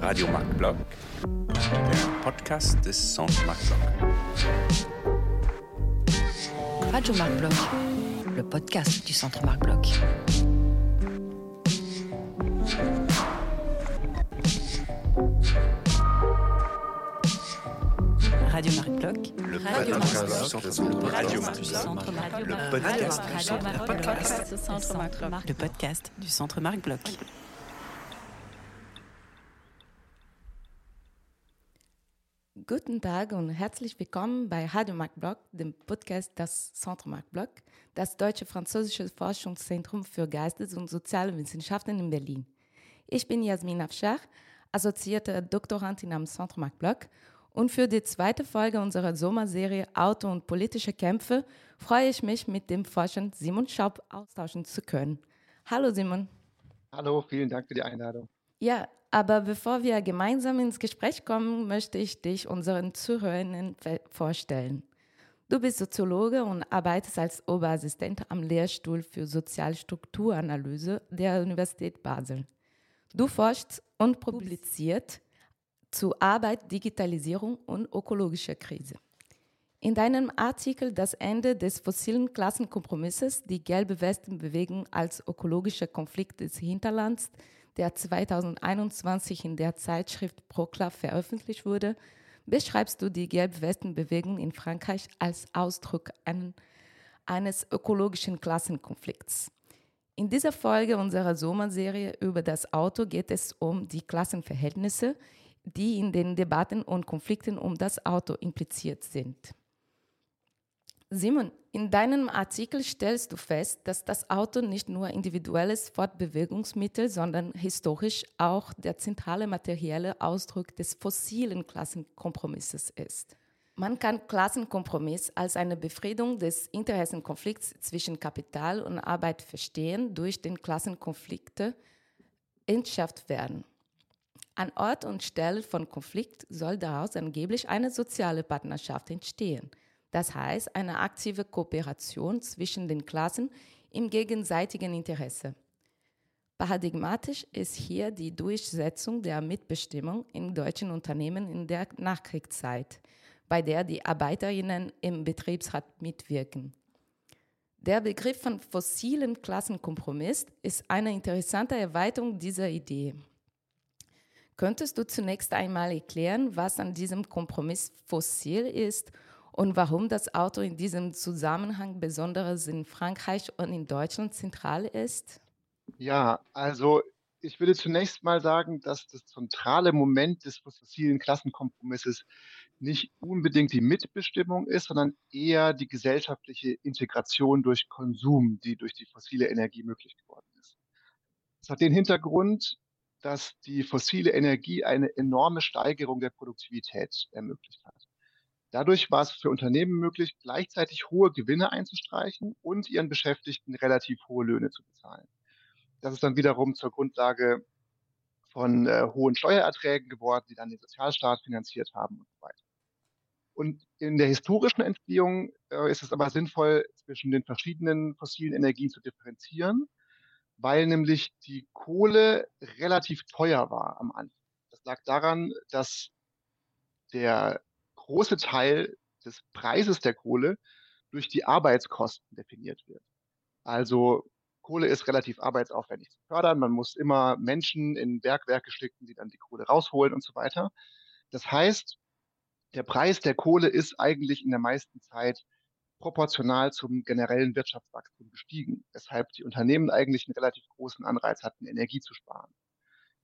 Radio Marc Blog, der Podcast des Centre Marc Blog. Radio Marc Bloch, le podcast du Centre Marc Radio le podcast du Centre Marc Bloch. Guten Tag und herzlich willkommen bei Radio Marc Bloch, dem Podcast des Centre Marc Bloch, das deutsche französische Forschungszentrum für Geistes- und soziale Wissenschaften in Berlin. Ich bin Jasmin Afshar, assoziierte Doktorandin am Centre Marc Bloch und für die zweite Folge unserer Sommerserie Auto und politische Kämpfe freue ich mich, mit dem Forscher Simon Schaub austauschen zu können. Hallo Simon. Hallo, vielen Dank für die Einladung. Ja, aber bevor wir gemeinsam ins Gespräch kommen, möchte ich dich unseren Zuhörern fe- vorstellen. Du bist Soziologe und arbeitest als Oberassistent am Lehrstuhl für Sozialstrukturanalyse der Universität Basel. Du forschst und publiziert zu Arbeit, Digitalisierung und ökologischer Krise. In deinem Artikel Das Ende des fossilen Klassenkompromisses, die gelbe Westenbewegung als ökologischer Konflikt des Hinterlands, der 2021 in der Zeitschrift Procla veröffentlicht wurde, beschreibst du die Gelb-Westen-Bewegung in Frankreich als Ausdruck ein, eines ökologischen Klassenkonflikts. In dieser Folge unserer Sommerserie über das Auto geht es um die Klassenverhältnisse, die in den Debatten und Konflikten um das Auto impliziert sind. Simon, in deinem Artikel stellst du fest, dass das Auto nicht nur individuelles Fortbewegungsmittel, sondern historisch auch der zentrale materielle Ausdruck des fossilen Klassenkompromisses ist. Man kann Klassenkompromiss als eine Befriedung des Interessenkonflikts zwischen Kapital und Arbeit verstehen, durch den Klassenkonflikte entschärft werden. An Ort und Stelle von Konflikt soll daraus angeblich eine soziale Partnerschaft entstehen. Das heißt, eine aktive Kooperation zwischen den Klassen im gegenseitigen Interesse. Paradigmatisch ist hier die Durchsetzung der Mitbestimmung in deutschen Unternehmen in der Nachkriegszeit, bei der die Arbeiterinnen im Betriebsrat mitwirken. Der Begriff von fossilen Klassenkompromiss ist eine interessante Erweiterung dieser Idee. Könntest du zunächst einmal erklären, was an diesem Kompromiss fossil ist und warum das Auto in diesem Zusammenhang besonders in Frankreich und in Deutschland zentral ist? Ja, also ich würde zunächst mal sagen, dass das zentrale Moment des fossilen Klassenkompromisses nicht unbedingt die Mitbestimmung ist, sondern eher die gesellschaftliche Integration durch Konsum, die durch die fossile Energie möglich geworden ist. Das hat den Hintergrund, dass die fossile Energie eine enorme Steigerung der Produktivität ermöglicht hat. Dadurch war es für Unternehmen möglich, gleichzeitig hohe Gewinne einzustreichen und ihren Beschäftigten relativ hohe Löhne zu bezahlen. Das ist dann wiederum zur Grundlage von äh, hohen Steuererträgen geworden, die dann den Sozialstaat finanziert haben und so weiter. Und in der historischen Entstehung äh, ist es aber sinnvoll, zwischen den verschiedenen fossilen Energien zu differenzieren, weil nämlich die Kohle relativ teuer war am Anfang. Das lag daran, dass der große Teil des Preises der Kohle durch die Arbeitskosten definiert wird. Also Kohle ist relativ arbeitsaufwendig zu fördern. Man muss immer Menschen in Bergwerke schicken, die dann die Kohle rausholen und so weiter. Das heißt, der Preis der Kohle ist eigentlich in der meisten Zeit proportional zum generellen Wirtschaftswachstum gestiegen, weshalb die Unternehmen eigentlich einen relativ großen Anreiz hatten, Energie zu sparen.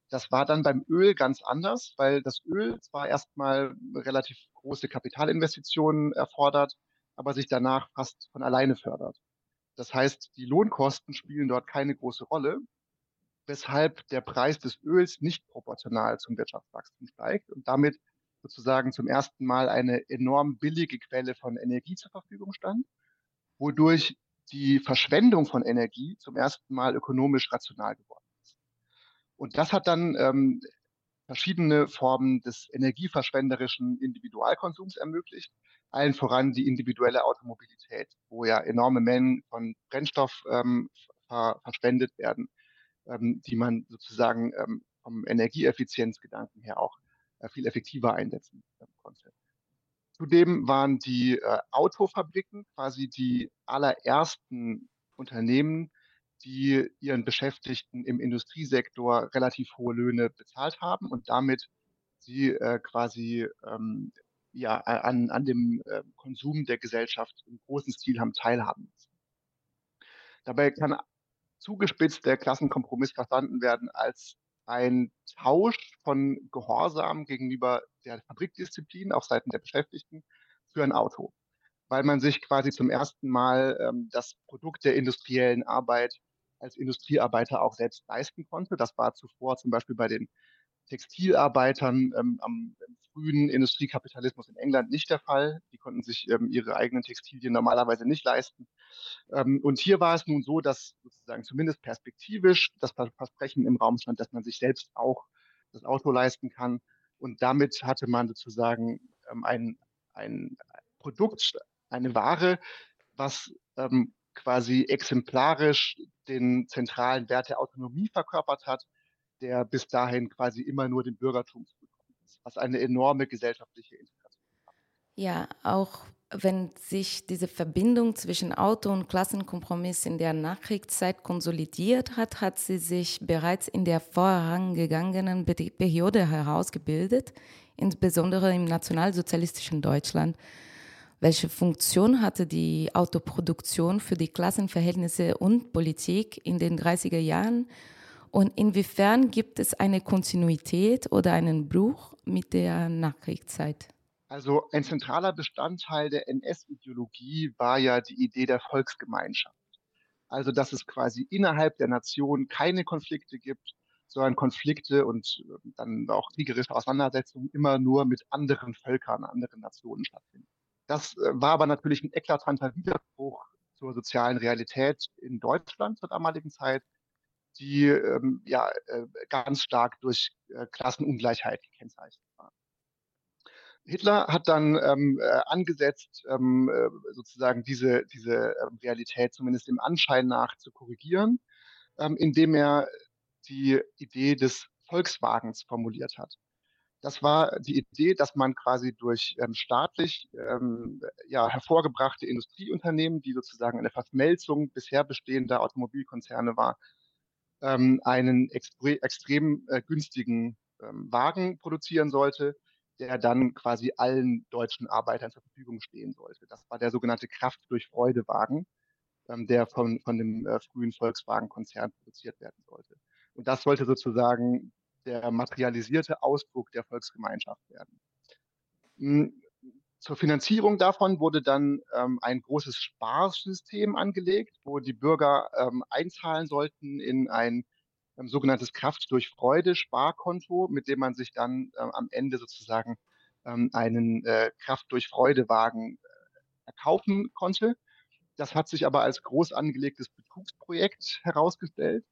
Das war dann beim Öl ganz anders, weil das Öl zwar erstmal relativ große Kapitalinvestitionen erfordert, aber sich danach fast von alleine fördert. Das heißt, die Lohnkosten spielen dort keine große Rolle, weshalb der Preis des Öls nicht proportional zum Wirtschaftswachstum steigt und damit sozusagen zum ersten Mal eine enorm billige Quelle von Energie zur Verfügung stand, wodurch die Verschwendung von Energie zum ersten Mal ökonomisch rational geworden ist. Und das hat dann ähm, verschiedene Formen des energieverschwenderischen Individualkonsums ermöglicht, allen voran die individuelle Automobilität, wo ja enorme Mengen von Brennstoff ähm, ver verschwendet werden, ähm, die man sozusagen ähm, vom Energieeffizienzgedanken her auch viel effektiver einsetzen äh, konnte. Zudem waren die äh, Autofabriken quasi die allerersten Unternehmen, die ihren Beschäftigten im Industriesektor relativ hohe Löhne bezahlt haben und damit sie äh, quasi ähm, ja, an, an dem äh, Konsum der Gesellschaft im großen Stil haben teilhaben müssen. Dabei kann zugespitzt der Klassenkompromiss verstanden werden als ein Tausch von Gehorsam gegenüber der Fabrikdisziplin auf Seiten der Beschäftigten für ein Auto, weil man sich quasi zum ersten Mal ähm, das Produkt der industriellen Arbeit als Industriearbeiter auch selbst leisten konnte. Das war zuvor zum Beispiel bei den Textilarbeitern ähm, am frühen Industriekapitalismus in England nicht der Fall. Die konnten sich ähm, ihre eigenen Textilien normalerweise nicht leisten. Ähm, und hier war es nun so, dass sozusagen zumindest perspektivisch das Versprechen im Raum stand, dass man sich selbst auch das Auto leisten kann. Und damit hatte man sozusagen ähm, ein, ein Produkt, eine Ware, was ähm, quasi exemplarisch den zentralen Wert der Autonomie verkörpert hat, der bis dahin quasi immer nur dem Bürgertum zugekommen ist, was eine enorme gesellschaftliche Integration hat. Ja, auch wenn sich diese Verbindung zwischen Auto- und Klassenkompromiss in der Nachkriegszeit konsolidiert hat, hat sie sich bereits in der vorangegangenen Periode herausgebildet, insbesondere im nationalsozialistischen Deutschland. Welche Funktion hatte die Autoproduktion für die Klassenverhältnisse und Politik in den 30er Jahren und inwiefern gibt es eine Kontinuität oder einen Bruch mit der Nachkriegszeit? Also ein zentraler Bestandteil der NS-Ideologie war ja die Idee der Volksgemeinschaft. Also dass es quasi innerhalb der Nation keine Konflikte gibt, sondern Konflikte und ähm, dann auch kriegerische Auseinandersetzungen immer nur mit anderen Völkern, anderen Nationen stattfinden. Das äh, war aber natürlich ein eklatanter Widerspruch zur sozialen Realität in Deutschland zur damaligen Zeit, die ähm, ja äh, ganz stark durch äh, Klassenungleichheit gekennzeichnet war. Hitler hat dann ähm, äh, angesetzt, ähm, äh, sozusagen diese, diese ähm, Realität zumindest im Anschein nach zu korrigieren, ähm, indem er die Idee des Volkswagens formuliert hat. Das war die Idee, dass man quasi durch ähm, staatlich ähm, ja, hervorgebrachte Industrieunternehmen, die sozusagen eine Verschmelzung bisher bestehender Automobilkonzerne war, ähm, einen extre extrem äh, günstigen ähm, Wagen produzieren sollte, der dann quasi allen deutschen Arbeitern zur Verfügung stehen sollte. Das war der sogenannte Kraft durch Freude Wagen, ähm, der von, von dem äh, frühen Volkswagen-Konzern produziert werden sollte. Und das sollte sozusagen der materialisierte Ausdruck der Volksgemeinschaft werden. Zur Finanzierung davon wurde dann ähm, ein großes Sparsystem angelegt, wo die Bürger ähm, einzahlen sollten in ein ähm, sogenanntes Kraft durch Freude Sparkonto, mit dem man sich dann äh, am Ende sozusagen ähm, einen äh, Kraft durch Freude Wagen äh, erkaufen konnte. Das hat sich aber als groß angelegtes Betrugsprojekt herausgestellt,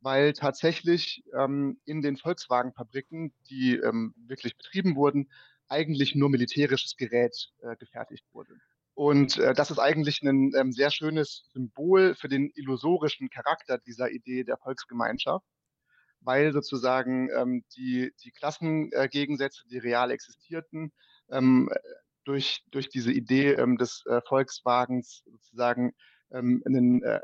weil tatsächlich ähm, in den Volkswagenfabriken, die ähm, wirklich betrieben wurden, eigentlich nur militärisches Gerät äh, gefertigt wurde. Und äh, das ist eigentlich ein ähm, sehr schönes Symbol für den illusorischen Charakter dieser Idee der Volksgemeinschaft, weil sozusagen ähm, die, die Klassengegensätze, die real existierten, ähm, durch, durch diese Idee ähm, des äh, Volkswagens sozusagen ähm, einen äh,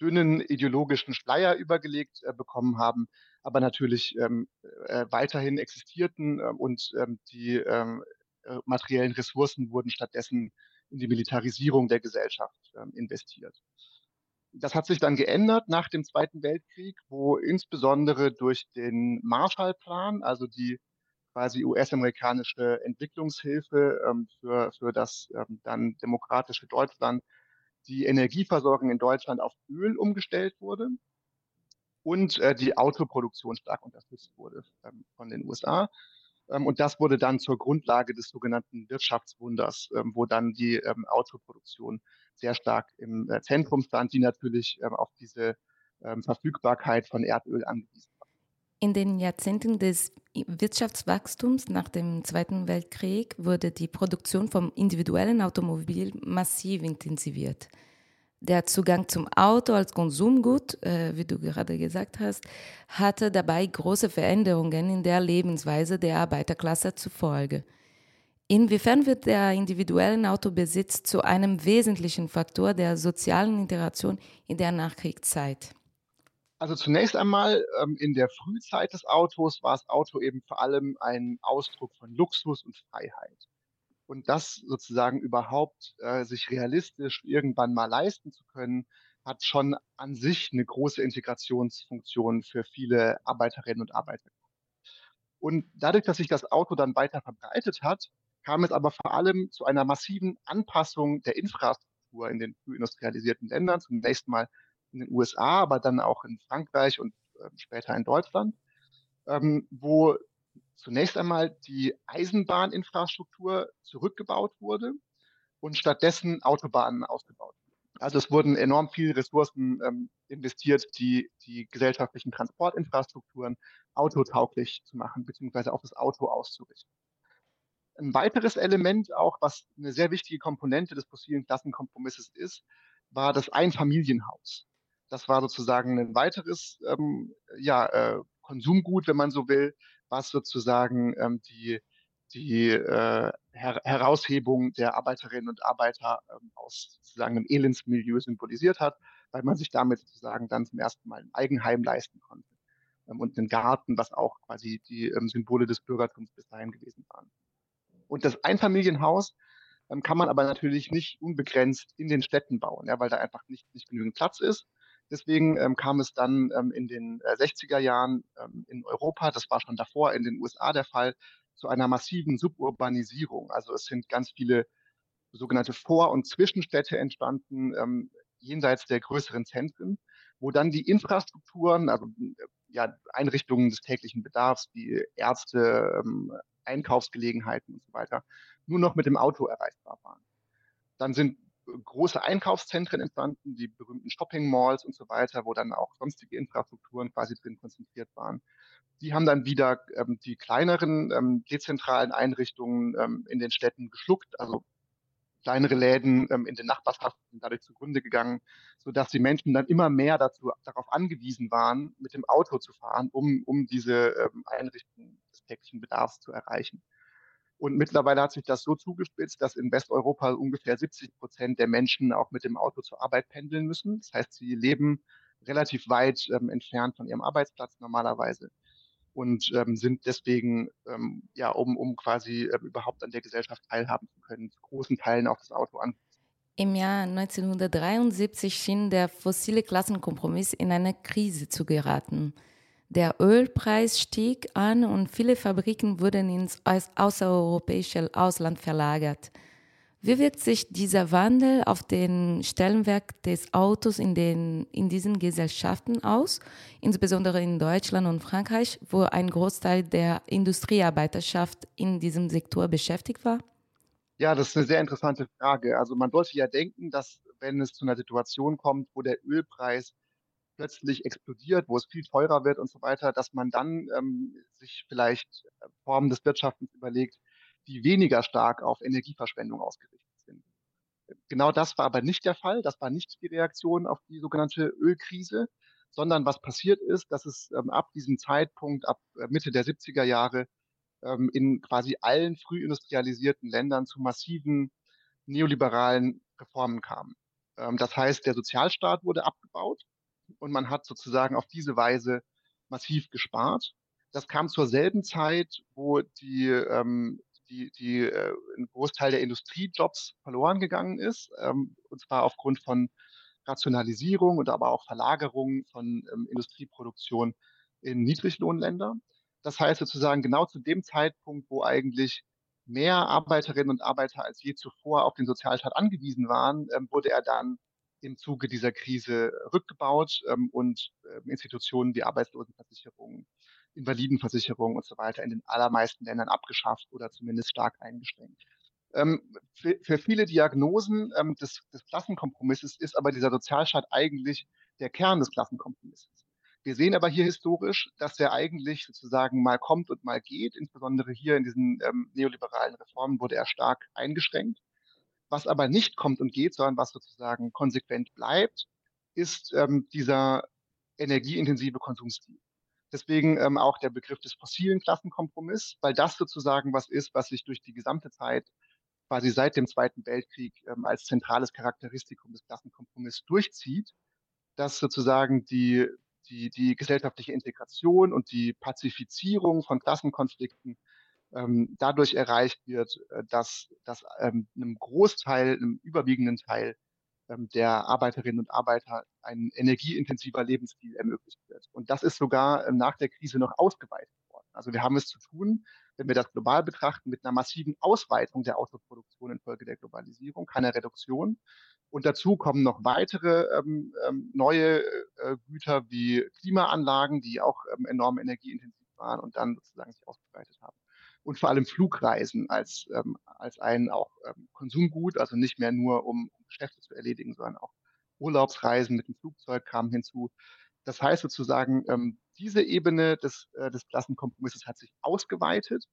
dünnen ideologischen Schleier übergelegt äh, bekommen haben, aber natürlich ähm, äh, weiterhin existierten äh, und ähm, die ähm, äh, materiellen Ressourcen wurden stattdessen in die Militarisierung der Gesellschaft ähm, investiert. Das hat sich dann geändert nach dem Zweiten Weltkrieg, wo insbesondere durch den Marshallplan, also die quasi US-amerikanische Entwicklungshilfe ähm, für, für das ähm, dann demokratische Deutschland, die Energieversorgung in Deutschland auf Öl umgestellt wurde und äh, die Autoproduktion stark unterstützt wurde ähm, von den USA. Ähm, und das wurde dann zur Grundlage des sogenannten Wirtschaftswunders, ähm, wo dann die ähm, Autoproduktion sehr stark im äh, Zentrum stand, die natürlich ähm, auf diese ähm, Verfügbarkeit von Erdöl angewiesen war. In den Jahrzehnten des Wirtschaftswachstums nach dem Zweiten Weltkrieg wurde die Produktion vom individuellen Automobil massiv intensiviert. Der Zugang zum Auto als Konsumgut, äh, wie du gerade gesagt hast, hatte dabei große Veränderungen in der Lebensweise der Arbeiterklasse zufolge. Inwiefern wird der individuelle Autobesitz zu einem wesentlichen Faktor der sozialen Integration in der Nachkriegszeit? Also zunächst einmal ähm, in der Frühzeit des Autos war das Auto eben vor allem ein Ausdruck von Luxus und Freiheit und das sozusagen überhaupt äh, sich realistisch irgendwann mal leisten zu können, hat schon an sich eine große Integrationsfunktion für viele Arbeiterinnen und Arbeiter. Und dadurch, dass sich das Auto dann weiter verbreitet hat, kam es aber vor allem zu einer massiven Anpassung der Infrastruktur in den früh industrialisierten Ländern, zunächst mal in den USA, aber dann auch in Frankreich und äh, später in Deutschland, ähm, wo zunächst einmal die Eisenbahninfrastruktur zurückgebaut wurde und stattdessen Autobahnen ausgebaut. Also es wurden enorm viele Ressourcen ähm, investiert, die, die gesellschaftlichen Transportinfrastrukturen autotauglich zu machen, beziehungsweise auf das Auto auszurichten. Ein weiteres Element auch, was eine sehr wichtige Komponente des fossilen Klassenkompromisses ist, war das Einfamilienhaus. Das war sozusagen ein weiteres ähm, ja, äh, Konsumgut, wenn man so will, was sozusagen ähm, die, die äh, Her Heraushebung der Arbeiterinnen und Arbeiter ähm, aus sozusagen einem Elendsmilieu symbolisiert hat, weil man sich damit sozusagen dann zum ersten Mal ein Eigenheim leisten konnte. Ähm, und einen Garten, was auch quasi die ähm, Symbole des Bürgertums bis dahin gewesen waren. Und das Einfamilienhaus ähm, kann man aber natürlich nicht unbegrenzt in den Städten bauen, ja, weil da einfach nicht, nicht genügend Platz ist. Deswegen ähm, kam es dann ähm, in den äh, 60er Jahren ähm, in Europa, das war schon davor in den USA der Fall, zu einer massiven Suburbanisierung. Also es sind ganz viele sogenannte Vor- und Zwischenstädte entstanden, ähm, jenseits der größeren Zentren, wo dann die Infrastrukturen, also ja, Einrichtungen des täglichen Bedarfs, wie Ärzte, ähm, Einkaufsgelegenheiten und so weiter, nur noch mit dem Auto erreichbar waren. Dann sind große Einkaufszentren entstanden, die berühmten Shopping Malls und so weiter, wo dann auch sonstige Infrastrukturen quasi drin konzentriert waren. Die haben dann wieder ähm, die kleineren ähm, dezentralen Einrichtungen ähm, in den Städten geschluckt, also kleinere Läden ähm, in den Nachbarschaften dadurch zugrunde gegangen, sodass die Menschen dann immer mehr dazu, darauf angewiesen waren, mit dem Auto zu fahren, um, um diese ähm, Einrichtungen des täglichen Bedarfs zu erreichen. Und mittlerweile hat sich das so zugespitzt, dass in Westeuropa ungefähr 70 Prozent der Menschen auch mit dem Auto zur Arbeit pendeln müssen. Das heißt, sie leben relativ weit ähm, entfernt von ihrem Arbeitsplatz normalerweise und ähm, sind deswegen, ähm, ja, um, um quasi äh, überhaupt an der Gesellschaft teilhaben zu können, zu großen Teilen auch das Auto an. Im Jahr 1973 schien der fossile Klassenkompromiss in eine Krise zu geraten. Der Ölpreis stieg an und viele Fabriken wurden ins außereuropäische Ausland verlagert. Wie wirkt sich dieser Wandel auf den Stellenwert des Autos in, den, in diesen Gesellschaften aus, insbesondere in Deutschland und Frankreich, wo ein Großteil der Industriearbeiterschaft in diesem Sektor beschäftigt war? Ja, das ist eine sehr interessante Frage. Also man sollte ja denken, dass wenn es zu einer Situation kommt, wo der Ölpreis plötzlich explodiert, wo es viel teurer wird und so weiter, dass man dann ähm, sich vielleicht äh, Formen des Wirtschaftens überlegt, die weniger stark auf Energieverschwendung ausgerichtet sind. Genau das war aber nicht der Fall. Das war nicht die Reaktion auf die sogenannte Ölkrise, sondern was passiert ist, dass es ähm, ab diesem Zeitpunkt, ab äh, Mitte der 70er Jahre, ähm, in quasi allen früh industrialisierten Ländern zu massiven neoliberalen Reformen kam. Ähm, das heißt, der Sozialstaat wurde abgebaut und man hat sozusagen auf diese Weise massiv gespart. Das kam zur selben Zeit, wo die, ähm, die, die äh, ein Großteil der Industriejobs verloren gegangen ist, ähm, und zwar aufgrund von Rationalisierung und aber auch Verlagerung von ähm, Industrieproduktion in Niedriglohnländer. Das heißt sozusagen genau zu dem Zeitpunkt, wo eigentlich mehr Arbeiterinnen und Arbeiter als je zuvor auf den Sozialstaat angewiesen waren, ähm, wurde er dann im Zuge dieser Krise rückgebaut ähm, und äh, Institutionen wie Arbeitslosenversicherung, Invalidenversicherung und so weiter in den allermeisten Ländern abgeschafft oder zumindest stark eingeschränkt. Ähm, für, für, viele Diagnosen ähm, des, des Klassenkompromisses ist aber dieser Sozialstaat eigentlich der Kern des Klassenkompromisses. Wir sehen aber hier historisch, dass er eigentlich sozusagen mal kommt und mal geht. Insbesondere hier in diesen ähm, neoliberalen Reformen wurde er stark eingeschränkt Was aber nicht kommt und geht, sondern was sozusagen konsequent bleibt, ist ähm, dieser energieintensive Konsumstil. Deswegen ähm, auch der Begriff des fossilen Klassenkompromiss, weil das sozusagen was ist, was sich durch die gesamte Zeit quasi seit dem Zweiten Weltkrieg ähm, als zentrales Charakteristikum des Klassenkompromisses durchzieht, dass sozusagen die, die, die gesellschaftliche Integration und die Pazifizierung von Klassenkonflikten ähm, dadurch erreicht wird, äh, dass, dass ähm, einem Großteil, einem überwiegenden Teil ähm, der Arbeiterinnen und Arbeiter ein energieintensiver Lebensstil ermöglicht wird. Und das ist sogar ähm, nach der Krise noch ausgeweitet worden. Also wir haben es zu tun, wenn wir das global betrachten, mit einer massiven Ausweitung der Autoproduktion infolge der Globalisierung, keiner Reduktion. Und dazu kommen noch weitere ähm, ähm, neue äh, Güter wie Klimaanlagen, die auch ähm, enorm energieintensiv waren und dann sozusagen sich ausgebreitet haben und vor allem Flugreisen als, ähm, als ein auch ähm, Konsumgut, also nicht mehr nur um, Geschäfte zu erledigen, sondern auch Urlaubsreisen mit dem Flugzeug kamen hinzu. Das heißt sozusagen, ähm, diese Ebene des, äh, des Klassenkompromisses hat sich ausgeweitet,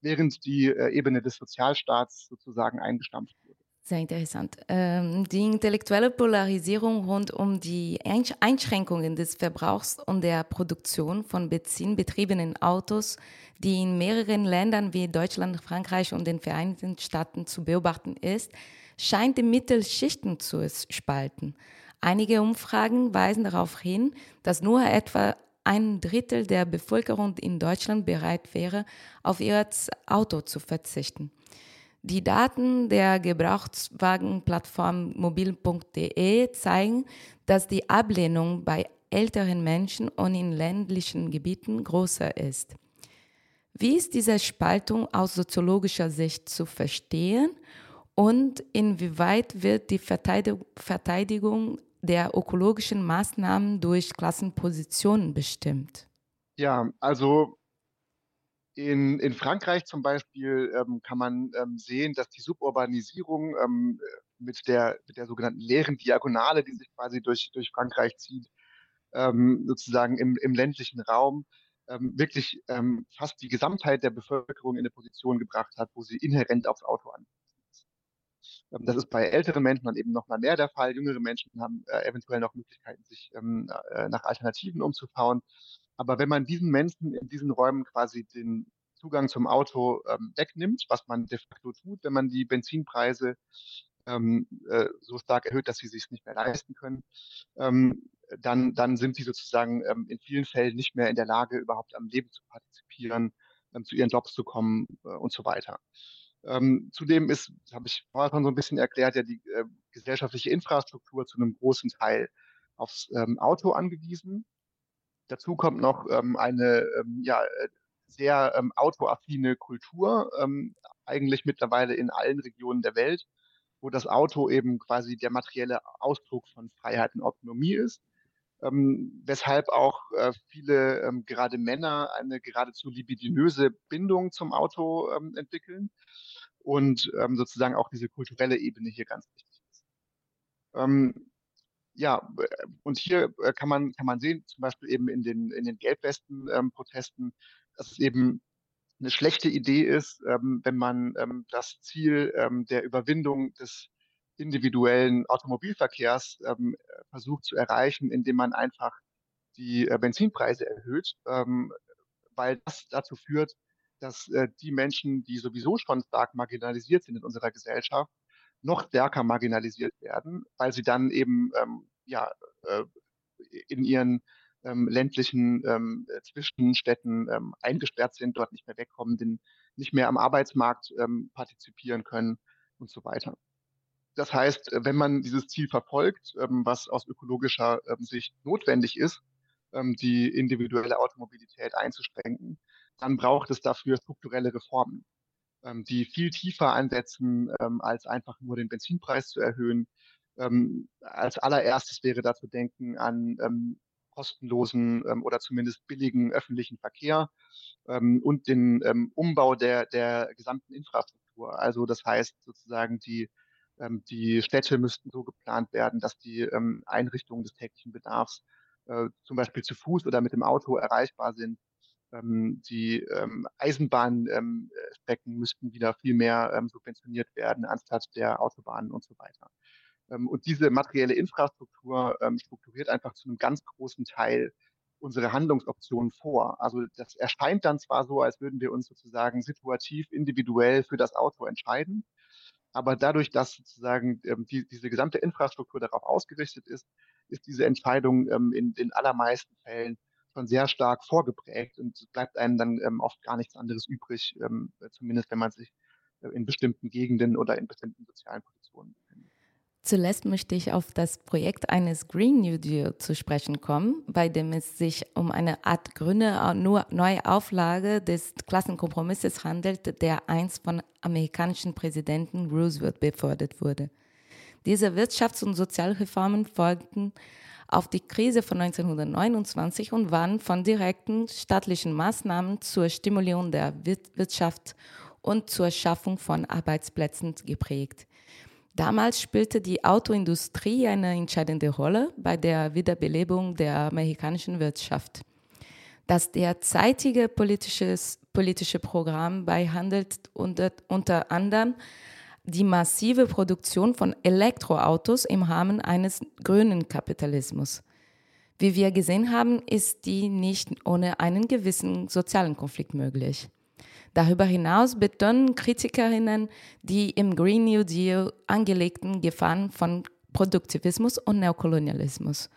während die äh, Ebene des Sozialstaats sozusagen eingestampft wurde. Sehr interessant. Ähm, die intellektuelle Polarisierung rund um die Einschränkungen des Verbrauchs und der Produktion von benzinbetriebenen Autos, die in mehreren Ländern wie Deutschland, Frankreich und den Vereinigten Staaten zu beobachten ist, scheint die Mittelschichten zu spalten. Einige Umfragen weisen darauf hin, dass nur etwa ein Drittel der Bevölkerung in Deutschland bereit wäre, auf ihr Auto zu verzichten. Die Daten der Gebrauchtwagenplattform mobil.de zeigen, dass die Ablehnung bei älteren Menschen und in ländlichen Gebieten größer ist. Wie ist diese Spaltung aus soziologischer Sicht zu verstehen und inwieweit wird die Verteidigung der ökologischen Maßnahmen durch Klassenpositionen bestimmt? Ja, also in, in Frankreich zum Beispiel ähm, kann man ähm, sehen, dass die Suburbanisierung ähm, mit, der, mit der sogenannten leeren Diagonale, die sich quasi durch, durch Frankreich zieht, ähm, sozusagen im, im ländlichen Raum, ähm, wirklich ähm, fast die Gesamtheit der Bevölkerung in eine Position gebracht hat, wo sie inhärent aufs Auto ist. Das ist bei älteren Menschen dann eben noch mal mehr der Fall. Jüngere Menschen haben äh, eventuell noch Möglichkeiten, sich äh, nach Alternativen umzuschauen. Aber wenn man diesen Menschen in diesen Räumen quasi den Zugang zum Auto ähm, wegnimmt, was man de facto tut, wenn man die Benzinpreise ähm, äh, so stark erhöht, dass sie sich nicht mehr leisten können, ähm, dann, dann sind sie sozusagen ähm, in vielen Fällen nicht mehr in der Lage, überhaupt am Leben zu partizipieren, ähm, zu ihren Jobs zu kommen äh, und so weiter. Ähm, zudem ist, habe ich vorher schon so ein bisschen erklärt, ja die äh, gesellschaftliche Infrastruktur zu einem großen Teil aufs ähm, Auto angewiesen. Dazu kommt noch ähm, eine ähm, ja, äh, sehr ähm, autoaffine Kultur, ähm, eigentlich mittlerweile in allen Regionen der Welt, wo das Auto eben quasi der materielle Ausdruck von Freiheit und Autonomie ist. Ähm, weshalb auch äh, viele, ähm, gerade Männer, eine geradezu libidinöse Bindung zum Auto ähm, entwickeln und ähm, sozusagen auch diese kulturelle Ebene hier ganz wichtig ist. Ähm, ja, äh, und hier äh, kann man, kann man sehen, zum Beispiel eben in den, in den Gelbwesten-Protesten, ähm, dass es eben eine schlechte Idee ist, wenn man das Ziel der Überwindung des individuellen Automobilverkehrs ähm, versucht zu erreichen, indem man einfach die äh, Benzinpreise erhöht, ähm, weil das dazu führt, dass äh, die Menschen, die sowieso schon stark marginalisiert sind in unserer Gesellschaft, noch stärker marginalisiert werden, weil sie dann eben ähm, ja, äh, in ihren ähm, ländlichen ähm, Zwischenstädten ähm, eingesperrt sind, dort nicht mehr wegkommen, den, nicht mehr am Arbeitsmarkt ähm, partizipieren können und so weiter. Das heißt, wenn man dieses Ziel verfolgt, ähm, was aus ökologischer ähm, Sicht notwendig ist, die individuelle Automobilität einzuschränken, dann braucht es dafür strukturelle Reformen ähm, die viel tiefer ansetzen, ähm, als einfach nur den Benzinpreis zu erhöhen. Ähm, als allererstes wäre da zu denken an ähm, kostenlosen ähm, oder zumindest billigen öffentlichen Verkehr ähm, und den Umbau der, der gesamten Infrastruktur. Also das heißt sozusagen, die, die Städte müssten so geplant werden, dass die Einrichtungen des täglichen Bedarfs äh, zum Beispiel zu Fuß oder mit dem Auto erreichbar sind Ähm, die ähm, Eisenbahnstrecken müssten wieder viel mehr ähm, subventioniert werden anstatt der Autobahnen und so weiter. Ähm, und diese materielle Infrastruktur ähm, strukturiert einfach zu einem ganz großen Teil unsere Handlungsoptionen vor. Also das erscheint dann zwar so, als würden wir uns sozusagen situativ, individuell für das Auto entscheiden, aber dadurch, dass sozusagen ähm, die, diese gesamte Infrastruktur darauf ausgerichtet ist, ist diese Entscheidung ähm, in den allermeisten Fällen schon sehr stark vorgeprägt und bleibt einem dann ähm, oft gar nichts anderes übrig, ähm, zumindest wenn man sich äh, in bestimmten Gegenden oder in bestimmten sozialen Positionen befindet. Zuletzt möchte ich auf das Projekt eines Green New Deal zu sprechen kommen, bei dem es sich um eine Art grüne neue Auflage des Klassenkompromisses handelt, der einst von amerikanischen Präsidenten Roosevelt befördert wurde. Diese Wirtschafts- und Sozialreformen folgten auf die Krise von 1929 und waren von direkten staatlichen Maßnahmen zur Stimulierung der Wirtschaft und zur Schaffung von Arbeitsplätzen geprägt. Damals spielte die Autoindustrie eine entscheidende Rolle bei der Wiederbelebung der amerikanischen Wirtschaft. Das derzeitige politische Programm behandelt unter, unter anderem die massive Produktion von Elektroautos im Rahmen eines grünen Kapitalismus. Wie wir gesehen haben, ist die nicht ohne einen gewissen sozialen Konflikt möglich. Darüber hinaus betonen Kritikerinnen die im Green New Deal angelegten Gefahren von Produktivismus und Neokolonialismus.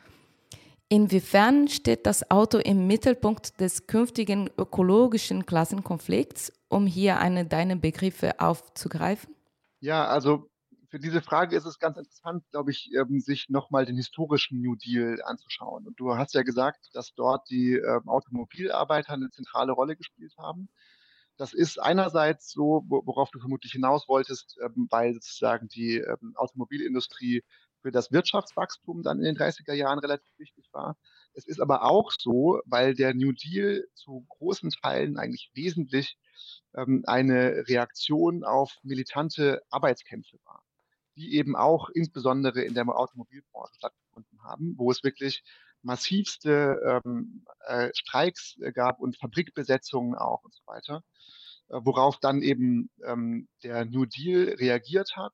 Inwiefern steht das Auto im Mittelpunkt des künftigen ökologischen Klassenkonflikts, um hier eine deiner Begriffe aufzugreifen? Ja, also für diese Frage ist es ganz interessant, glaube ich, ähm, sich nochmal den historischen New Deal anzuschauen. Und du hast ja gesagt, dass dort die ähm, Automobilarbeiter eine zentrale Rolle gespielt haben. Das ist einerseits so, worauf du vermutlich hinaus wolltest, ähm, weil sozusagen die ähm, Automobilindustrie für das Wirtschaftswachstum dann in den 30er Jahren relativ wichtig war. Es ist aber auch so, weil der New Deal zu großen Teilen eigentlich wesentlich ähm, eine Reaktion auf militante Arbeitskämpfe war, die eben auch insbesondere in der Automobilbranche stattgefunden haben, wo es wirklich massivste ähm, äh, Streiks äh, gab und Fabrikbesetzungen auch und so weiter, äh, worauf dann eben ähm, der New Deal reagiert hat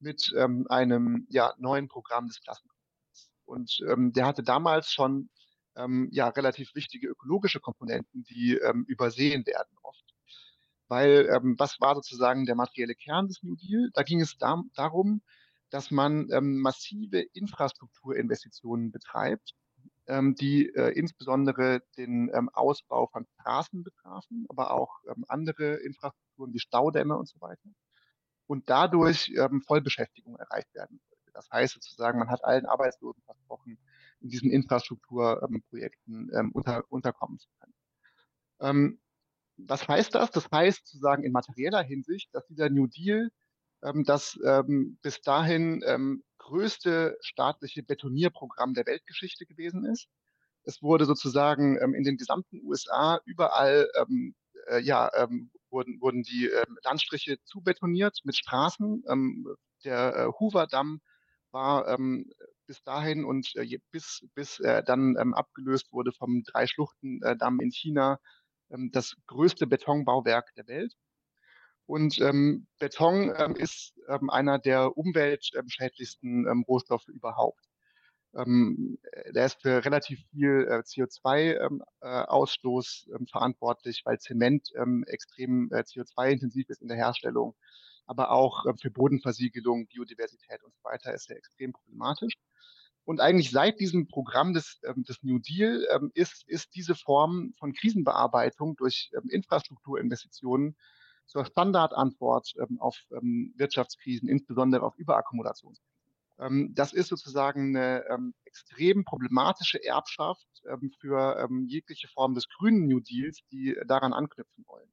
mit ähm, einem ja, neuen Programm des Klassenkonflikts. Und ähm, der hatte damals schon ähm, ja, relativ wichtige ökologische Komponenten, die ähm, übersehen werden oft. Weil was war sozusagen der materielle Kern des New Deal? Da ging es da, darum, dass man ähm, massive Infrastrukturinvestitionen betreibt, die äh, insbesondere den ähm, Ausbau von Straßen betrafen, aber auch ähm, andere Infrastrukturen wie Staudämme und so weiter. Und dadurch ähm, Vollbeschäftigung erreicht werden. Das heißt sozusagen, man hat allen Arbeitslosen versprochen, in diesen Infrastrukturprojekten ähm, unter, unterkommen zu können. Ähm, was heißt das? Das heißt sozusagen in materieller Hinsicht, dass dieser New Deal ähm, das ähm, bis dahin ähm, größte staatliche Betonierprogramm der Weltgeschichte gewesen ist. Es wurde sozusagen ähm, in den gesamten USA überall ähm, äh, ja, ähm, wurden, wurden die ähm, Landstriche zubetoniert mit Straßen. Ähm, der äh, Hoover-Damm war ähm, bis dahin und äh, bis, bis er dann ähm, abgelöst wurde vom Drei-Schluchten-Damm in China ähm, das größte Betonbauwerk der Welt. Und ähm, Beton ähm, ist ähm, einer der umweltschädlichsten ähm, Rohstoffe überhaupt. Ähm, der ist für relativ viel äh, CO2-Ausstoß ähm, äh, verantwortlich, weil Zement extrem äh, CO2-intensiv ist in der Herstellung. Aber auch für Bodenversiegelung, Biodiversität und so weiter ist er extrem problematisch. Und eigentlich seit diesem Programm des, ähm, des New Deal ähm, ist, ist diese Form von Krisenbearbeitung durch ähm, Infrastrukturinvestitionen zur Standardantwort ähm, auf ähm, Wirtschaftskrisen, insbesondere auf Überakkumulationskrisen. Ähm, das ist sozusagen eine extrem problematische Erbschaft für jegliche Form des grünen New Deals, die daran anknüpfen wollen.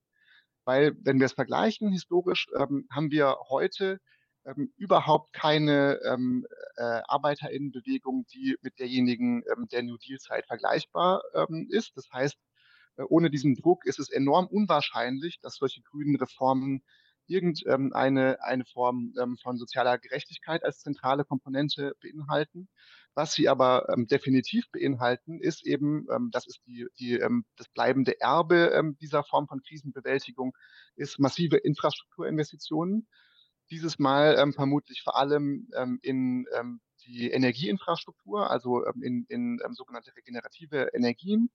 Weil, wenn wir es vergleichen historisch, haben wir heute ähm, überhaupt keine ähm, äh, Arbeiterinnenbewegung, die mit derjenigen ähm, der New Deal-Zeit vergleichbar ähm, ist. Das heißt, ohne diesen Druck ist es enorm unwahrscheinlich, dass solche grünen Reformen irgendeine ähm, eine Form ähm, von sozialer Gerechtigkeit als zentrale Komponente beinhalten. Was sie aber ähm, definitiv beinhalten, ist eben, das ist die, die, das bleibende Erbe dieser Form von Krisenbewältigung, ist massive Infrastrukturinvestitionen. Dieses Mal vermutlich vor allem in die Energieinfrastruktur, also in, in sogenannte regenerative Energien,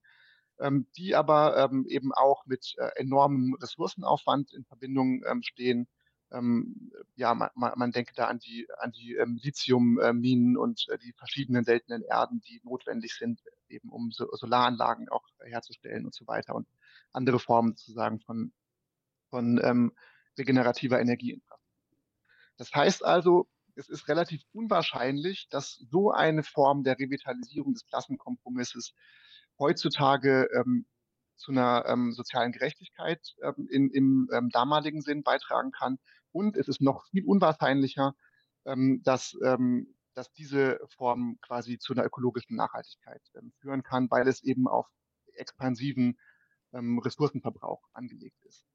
die aber eben auch mit äh, enormem Ressourcenaufwand in Verbindung stehen ähm, ja, man, man, denke da an die, an die ähm, Lithiumminen und äh, die verschiedenen seltenen Erden, die notwendig sind, eben um so, Solaranlagen auch herzustellen und so weiter und andere Formen sozusagen von, von ähm, regenerativer Energieinfrastruktur. Das heißt also, es ist relativ unwahrscheinlich, dass so eine Form der Revitalisierung des Klassenkompromisses heutzutage ähm, zu einer ähm, sozialen Gerechtigkeit ähm, in, im ähm, damaligen Sinn beitragen kann. Und es ist noch viel unwahrscheinlicher, ähm, dass, ähm, dass diese Form quasi zu einer ökologischen Nachhaltigkeit ähm, führen kann, weil es eben auf expansiven Ressourcenverbrauch angelegt ist.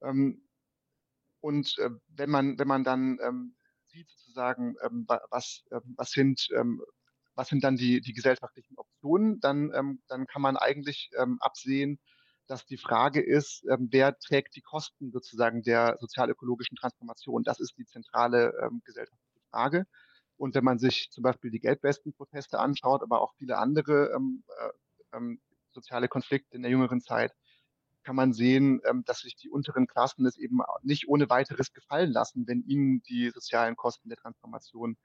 und äh, wenn man, wenn man dann sieht sozusagen, was, was sind was sind dann die, die gesellschaftlichen Optionen, dann, ähm, dann kann man eigentlich ähm, absehen, dass die Frage ist, ähm, wer trägt die Kosten sozusagen der sozialökologischen Transformation. Das ist die zentrale ähm, gesellschaftliche Frage. Und wenn man sich zum Beispiel die Geldwestenproteste anschaut, aber auch viele andere ähm, äh, ähm, soziale Konflikte in der jüngeren Zeit, kann man sehen, ähm, dass sich die unteren Klassen es eben nicht ohne weiteres gefallen lassen, wenn ihnen die sozialen Kosten der Transformation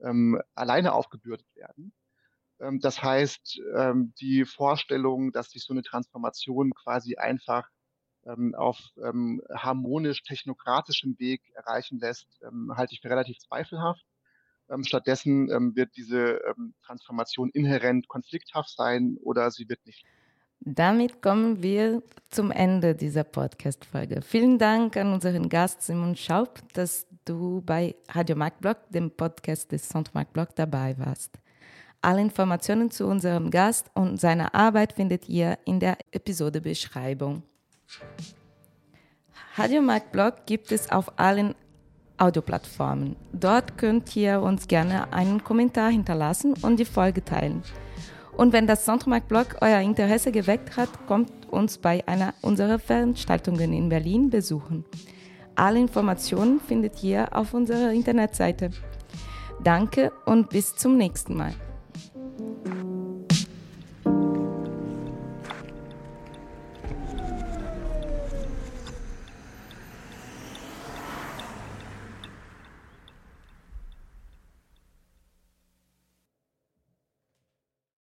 ähm, alleine aufgebürdet werden. Ähm, das heißt, ähm, die Vorstellung, dass sich so eine Transformation quasi einfach ähm, auf ähm, harmonisch technokratischem Weg erreichen lässt, ähm, halte ich für relativ zweifelhaft. stattdessen wird diese Transformation inhärent konflikthaft sein oder sie wird nicht. Damit kommen wir zum Ende dieser Podcast-Folge. Vielen Dank an unseren Gast Simon Schaub, dass du bei Radio Marktblock, dem Podcast des Centre Marktblock, dabei warst. Alle Informationen zu unserem Gast und seiner Arbeit findet ihr in der Episodebeschreibung. Radio Marktblock gibt es auf allen Audioplattformen. Dort könnt ihr uns gerne einen Kommentar hinterlassen und die Folge teilen. Und wenn das Sonntagmarkt-Blog euer Interesse geweckt hat, kommt uns bei einer unserer Veranstaltungen in Berlin besuchen. Alle Informationen findet ihr auf unserer Internetseite. Danke und bis zum nächsten Mal.